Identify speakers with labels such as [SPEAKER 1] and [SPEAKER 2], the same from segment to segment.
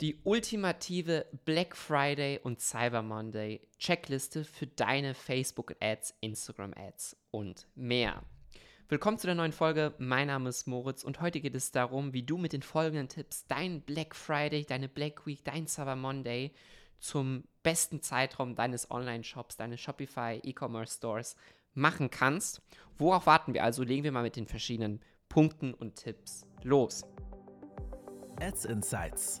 [SPEAKER 1] Die ultimative Black Friday und Cyber Monday Checkliste für deine Facebook Ads, Instagram Ads und mehr. Willkommen zu der neuen Folge. Mein Name ist Moritz und heute geht es darum, wie du mit den folgenden Tipps dein Black Friday, deine Black Week, dein Cyber Monday zum besten Zeitraum deines Online-Shops, deines Shopify E-Commerce Stores machen kannst. Worauf warten wir also? Legen wir mal mit den verschiedenen Punkten und Tipps los.
[SPEAKER 2] Ads Insights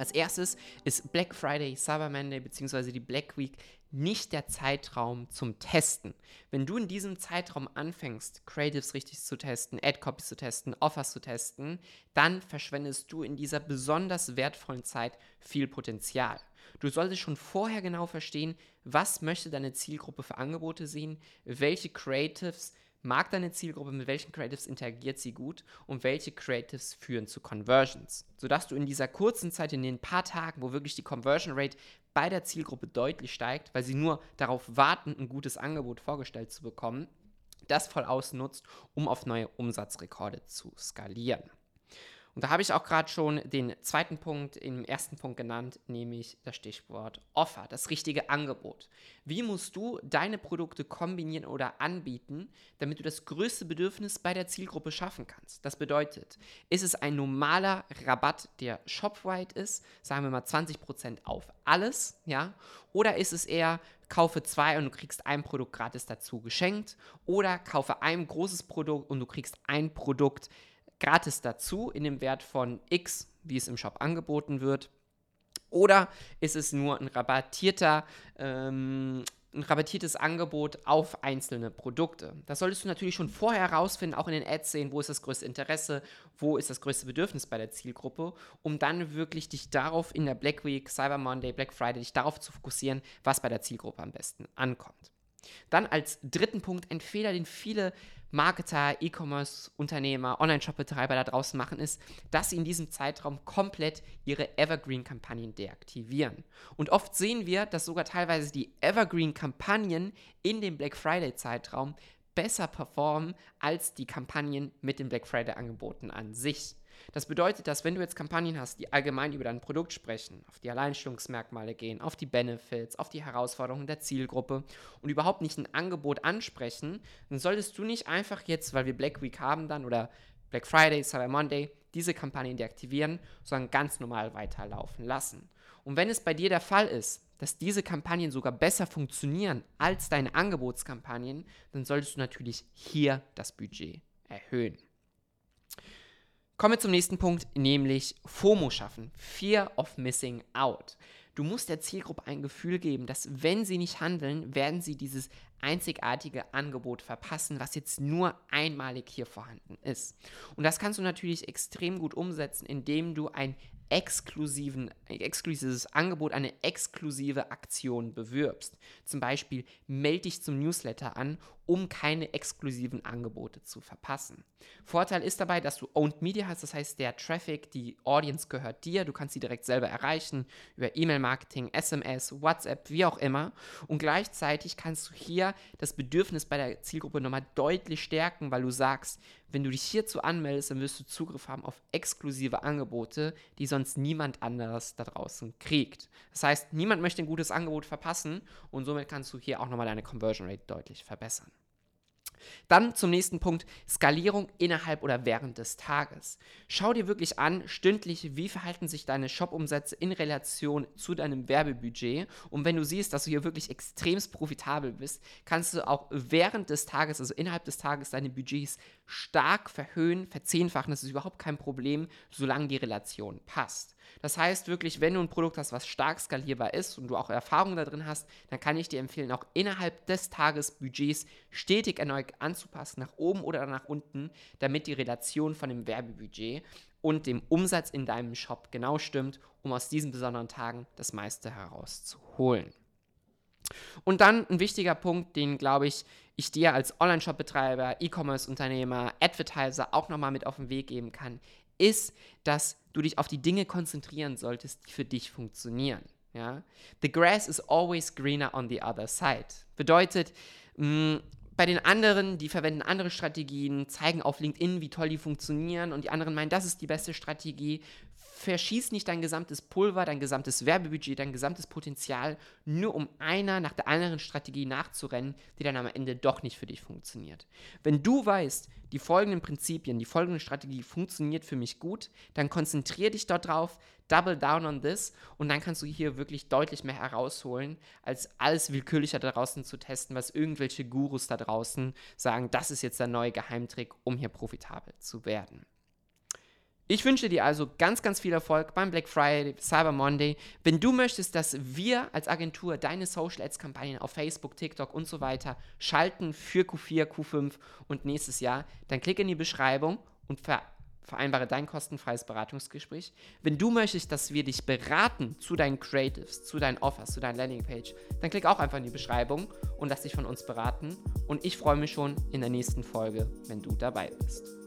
[SPEAKER 1] Als erstes ist Black Friday, Cyber Monday bzw. die Black Week nicht der Zeitraum zum Testen. Wenn du in diesem Zeitraum anfängst, Creatives richtig zu testen, Ad-Copies zu testen, Offers zu testen, dann verschwendest du in dieser besonders wertvollen Zeit viel Potenzial. Du solltest schon vorher genau verstehen, was möchte deine Zielgruppe für Angebote sehen, welche Creatives mag deine Zielgruppe, mit welchen Creatives interagiert sie gut und welche Creatives führen zu Conversions. Sodass du in dieser kurzen Zeit, in den paar Tagen, wo wirklich die Conversion Rate bei der Zielgruppe deutlich steigt, weil sie nur darauf warten, ein gutes Angebot vorgestellt zu bekommen, das voll ausnutzt, um auf neue Umsatzrekorde zu skalieren. Und da habe ich auch gerade schon den zweiten Punkt im ersten Punkt genannt, nämlich das Stichwort Offer, das richtige Angebot. Wie musst du deine Produkte kombinieren oder anbieten, damit du das größte Bedürfnis bei der Zielgruppe schaffen kannst? Das bedeutet, ist es ein normaler Rabatt, der shopwide ist, sagen wir mal 20% auf alles, ja? Oder ist es eher kaufe zwei und du kriegst ein Produkt gratis dazu geschenkt oder kaufe ein großes Produkt und du kriegst ein Produkt gratis dazu in dem Wert von X, wie es im Shop angeboten wird. Oder ist es nur ein rabattierter, ähm, ein rabattiertes Angebot auf einzelne Produkte? Das solltest du natürlich schon vorher herausfinden, auch in den Ads sehen, wo ist das größte Interesse, wo ist das größte Bedürfnis bei der Zielgruppe, um dann wirklich dich darauf in der Black Week, Cyber Monday, Black Friday, dich darauf zu fokussieren, was bei der Zielgruppe am besten ankommt. Dann als dritten Punkt ein Fehler, den viele Marketer, E-Commerce-Unternehmer, Online-Shop-Betreiber da draußen machen, ist, dass sie in diesem Zeitraum komplett ihre Evergreen-Kampagnen deaktivieren. Und oft sehen wir, dass sogar teilweise die Evergreen-Kampagnen in dem Black Friday-Zeitraum besser performen als die Kampagnen mit den Black Friday-Angeboten an sich. Das bedeutet, dass wenn du jetzt Kampagnen hast, die allgemein über dein Produkt sprechen, auf die Alleinstellungsmerkmale gehen, auf die Benefits, auf die Herausforderungen der Zielgruppe und überhaupt nicht ein Angebot ansprechen, dann solltest du nicht einfach jetzt, weil wir Black Week haben dann oder Black Friday, Cyber Monday, diese Kampagnen deaktivieren, sondern ganz normal weiterlaufen lassen. Und wenn es bei dir der Fall ist, dass diese Kampagnen sogar besser funktionieren als deine Angebotskampagnen, dann solltest du natürlich hier das Budget erhöhen. Kommen wir zum nächsten Punkt, nämlich FOMO schaffen. Fear of Missing Out. Du musst der Zielgruppe ein Gefühl geben, dass wenn sie nicht handeln, werden sie dieses einzigartige Angebot verpassen, was jetzt nur einmalig hier vorhanden ist. Und das kannst du natürlich extrem gut umsetzen, indem du ein exklusiven, exklusives Angebot, eine exklusive Aktion bewirbst. Zum Beispiel melde dich zum Newsletter an, um keine exklusiven Angebote zu verpassen. Vorteil ist dabei, dass du Owned Media hast, das heißt, der Traffic, die Audience gehört dir, du kannst sie direkt selber erreichen über E-Mail-Marketing, SMS, WhatsApp, wie auch immer. Und gleichzeitig kannst du hier das Bedürfnis bei der Zielgruppe nochmal deutlich stärken, weil du sagst, wenn du dich hierzu anmeldest, dann wirst du Zugriff haben auf exklusive Angebote, die sonst niemand anderes da draußen kriegt. Das heißt, niemand möchte ein gutes Angebot verpassen und somit kannst du hier auch nochmal deine Conversion Rate deutlich verbessern. Dann zum nächsten Punkt, Skalierung innerhalb oder während des Tages. Schau dir wirklich an, stündlich, wie verhalten sich deine Shop-Umsätze in Relation zu deinem Werbebudget. Und wenn du siehst, dass du hier wirklich extremst profitabel bist, kannst du auch während des Tages, also innerhalb des Tages, deine Budgets stark verhöhen, verzehnfachen. Das ist überhaupt kein Problem, solange die Relation passt. Das heißt wirklich, wenn du ein Produkt hast, was stark skalierbar ist und du auch Erfahrung da drin hast, dann kann ich dir empfehlen, auch innerhalb des Tages Budgets stetig erneut anzupassen, nach oben oder nach unten, damit die Relation von dem Werbebudget und dem Umsatz in deinem Shop genau stimmt, um aus diesen besonderen Tagen das meiste herauszuholen. Und dann ein wichtiger Punkt, den glaube ich, ich dir als Online-Shop-Betreiber, E-Commerce-Unternehmer, Advertiser auch nochmal mit auf den Weg geben kann, ist, dass du dich auf die Dinge konzentrieren solltest, die für dich funktionieren. Ja? The grass is always greener on the other side. Bedeutet, mh, mm, bei den anderen, die verwenden andere Strategien, zeigen auf LinkedIn, wie toll die funktionieren und die anderen meinen, das ist die beste Strategie. Verschieß nicht dein gesamtes Pulver, dein gesamtes Werbebudget, dein gesamtes Potenzial, nur um einer nach der anderen Strategie nachzurennen, die dann am Ende doch nicht für dich funktioniert. Wenn du weißt, die folgenden Prinzipien, die folgende Strategie funktioniert für mich gut, dann konzentriere dich dort drauf, double down on this und dann kannst du hier wirklich deutlich mehr herausholen, als alles willkürlicher da draußen zu testen, was irgendwelche Gurus da draußen sagen, das ist jetzt der neue Geheimtrick, um hier profitabel zu werden. Ich wünsche dir also ganz, ganz viel Erfolg beim Black Friday, Cyber Monday. Wenn du möchtest, dass wir als Agentur deine Social Ads Kampagnen auf Facebook, TikTok und so weiter schalten für Q4, Q5 und nächstes Jahr, dann klick in die Beschreibung und ver vereinbare dein kostenfreies Beratungsgespräch. Wenn du möchtest, dass wir dich beraten zu deinen Creatives, zu deinen Offers, zu deiner Landingpage, dann klick auch einfach in die Beschreibung und lass dich von uns beraten. Und ich freue mich schon in der nächsten Folge, wenn du dabei bist.